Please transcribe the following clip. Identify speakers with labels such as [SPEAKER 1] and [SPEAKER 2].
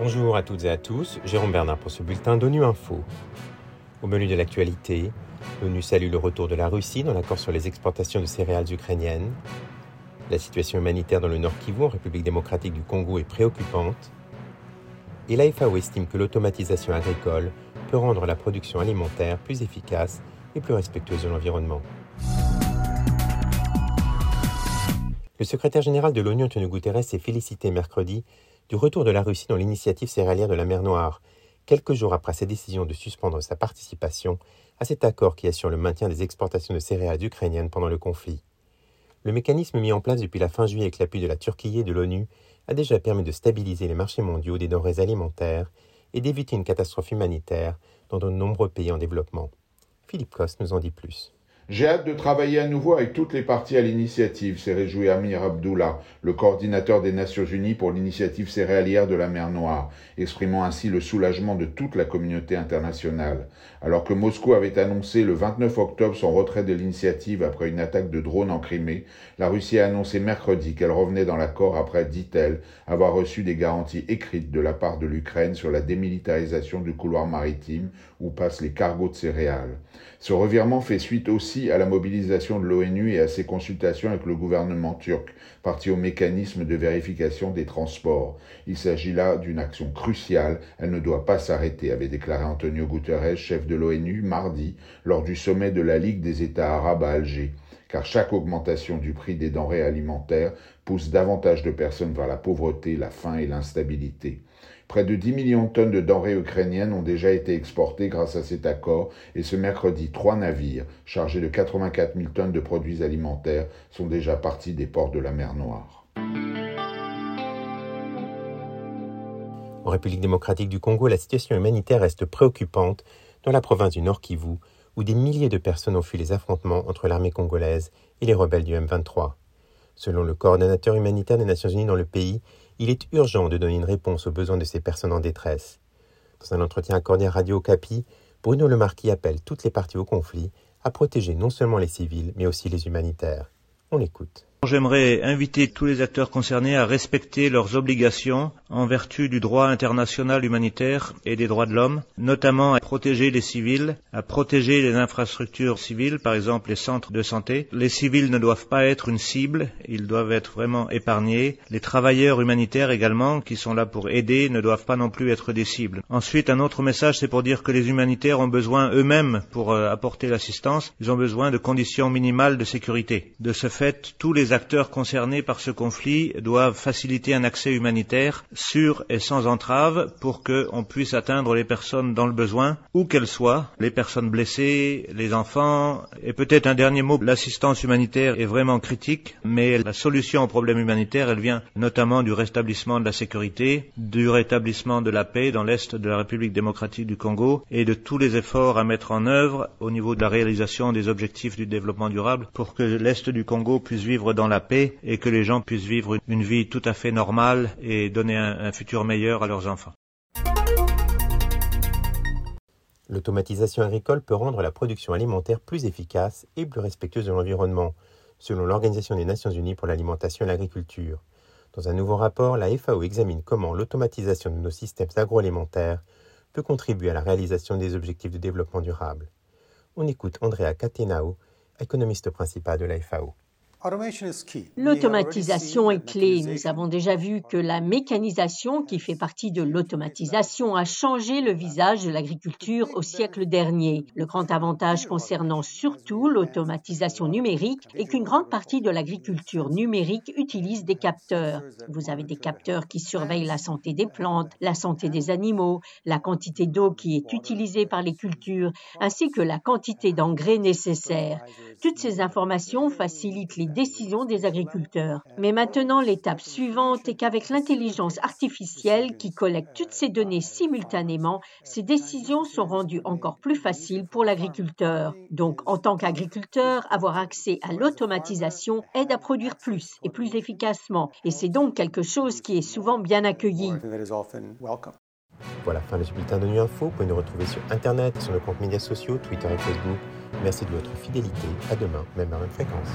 [SPEAKER 1] Bonjour à toutes et à tous, Jérôme Bernard pour ce bulletin d'ONU Info. Au menu de l'actualité, l'ONU salue le retour de la Russie dans l'accord sur les exportations de céréales ukrainiennes. La situation humanitaire dans le Nord Kivu, en République démocratique du Congo, est préoccupante. Et la FAO estime que l'automatisation agricole peut rendre la production alimentaire plus efficace et plus respectueuse de l'environnement. Le secrétaire général de l'ONU, Antonio Guterres, s'est félicité mercredi du retour de la Russie dans l'initiative céréalière de la mer Noire, quelques jours après sa décision de suspendre sa participation à cet accord qui assure le maintien des exportations de céréales ukrainiennes pendant le conflit. Le mécanisme mis en place depuis la fin juillet avec l'appui de la Turquie et de l'ONU a déjà permis de stabiliser les marchés mondiaux des denrées alimentaires et d'éviter une catastrophe humanitaire dans de nombreux pays en développement. Philippe Coste nous en dit plus.
[SPEAKER 2] J'ai hâte de travailler à nouveau avec toutes les parties à l'initiative, s'est réjoui Amir Abdullah, le coordinateur des Nations Unies pour l'initiative céréalière de la mer Noire, exprimant ainsi le soulagement de toute la communauté internationale. Alors que Moscou avait annoncé le 29 octobre son retrait de l'initiative après une attaque de drones en Crimée, la Russie a annoncé mercredi qu'elle revenait dans l'accord après, dit-elle, avoir reçu des garanties écrites de la part de l'Ukraine sur la démilitarisation du couloir maritime où passent les cargos de céréales. Ce revirement fait suite aussi à la mobilisation de l'ONU et à ses consultations avec le gouvernement turc, parti au mécanisme de vérification des transports. Il s'agit là d'une action cruciale, elle ne doit pas s'arrêter, avait déclaré Antonio Guterres, chef de l'ONU, mardi, lors du sommet de la Ligue des États arabes à Alger car chaque augmentation du prix des denrées alimentaires pousse davantage de personnes vers la pauvreté, la faim et l'instabilité. Près de 10 millions de tonnes de denrées ukrainiennes ont déjà été exportées grâce à cet accord et ce mercredi, trois navires chargés de 84 000 tonnes de produits alimentaires sont déjà partis des ports de la mer Noire.
[SPEAKER 1] En République démocratique du Congo, la situation humanitaire reste préoccupante dans la province du Nord Kivu, où des milliers de personnes ont fui les affrontements entre l'armée congolaise et les rebelles du M23. Selon le coordonnateur humanitaire des Nations Unies dans le pays, il est urgent de donner une réponse aux besoins de ces personnes en détresse. Dans un entretien accordé à Radio Capi, Bruno Le Marquis appelle toutes les parties au conflit à protéger non seulement les civils, mais aussi les humanitaires. On l'écoute.
[SPEAKER 3] J'aimerais inviter tous les acteurs concernés à respecter leurs obligations en vertu du droit international humanitaire et des droits de l'homme, notamment à protéger les civils, à protéger les infrastructures civiles, par exemple les centres de santé. Les civils ne doivent pas être une cible, ils doivent être vraiment épargnés. Les travailleurs humanitaires également, qui sont là pour aider, ne doivent pas non plus être des cibles. Ensuite, un autre message, c'est pour dire que les humanitaires ont besoin eux-mêmes, pour euh, apporter l'assistance, ils ont besoin de conditions minimales de sécurité. De ce fait, tous les acteurs concernés par ce conflit doivent faciliter un accès humanitaire sûr et sans entrave pour qu'on puisse atteindre les personnes dans le besoin, où qu'elles soient, les personnes blessées, les enfants. Et peut-être un dernier mot, l'assistance humanitaire est vraiment critique, mais la solution au problème humanitaire, elle vient notamment du rétablissement de la sécurité, du rétablissement de la paix dans l'Est de la République démocratique du Congo et de tous les efforts à mettre en œuvre au niveau de la réalisation des objectifs du développement durable pour que l'Est du Congo puisse vivre dans la paix et que les gens puissent vivre une vie tout à fait normale et donner un, futur meilleur à leurs enfants.
[SPEAKER 1] L'automatisation agricole peut rendre la production alimentaire plus efficace et plus respectueuse de l'environnement, selon l'Organisation des Nations Unies pour l'alimentation et l'agriculture. Dans un nouveau rapport, la FAO examine comment l'automatisation de nos systèmes agroalimentaires peut contribuer à la réalisation des objectifs de développement durable. On écoute Andrea Catenao, économiste principal de la FAO.
[SPEAKER 4] L'automatisation est clé. Nous avons déjà vu que la mécanisation, qui fait partie de l'automatisation, a changé le visage de l'agriculture au siècle dernier. Le grand avantage concernant surtout l'automatisation numérique est qu'une grande partie de l'agriculture numérique utilise des capteurs. Vous avez des capteurs qui surveillent la santé des plantes, la santé des animaux, la quantité d'eau qui est utilisée par les cultures, ainsi que la quantité d'engrais nécessaires. Toutes ces informations facilitent les décisions des agriculteurs. Mais maintenant, l'étape suivante est qu'avec l'intelligence artificielle qui collecte toutes ces données simultanément, ces décisions sont rendues encore plus faciles pour l'agriculteur. Donc, en tant qu'agriculteur, avoir accès à l'automatisation aide à produire plus et plus efficacement. Et c'est donc quelque chose qui est souvent bien accueilli.
[SPEAKER 1] Voilà, fin de ce bulletin de nuit info. Vous pouvez nous retrouver sur Internet, sur nos comptes médias sociaux, Twitter et Facebook. Merci de votre fidélité. À demain, même à même fréquence.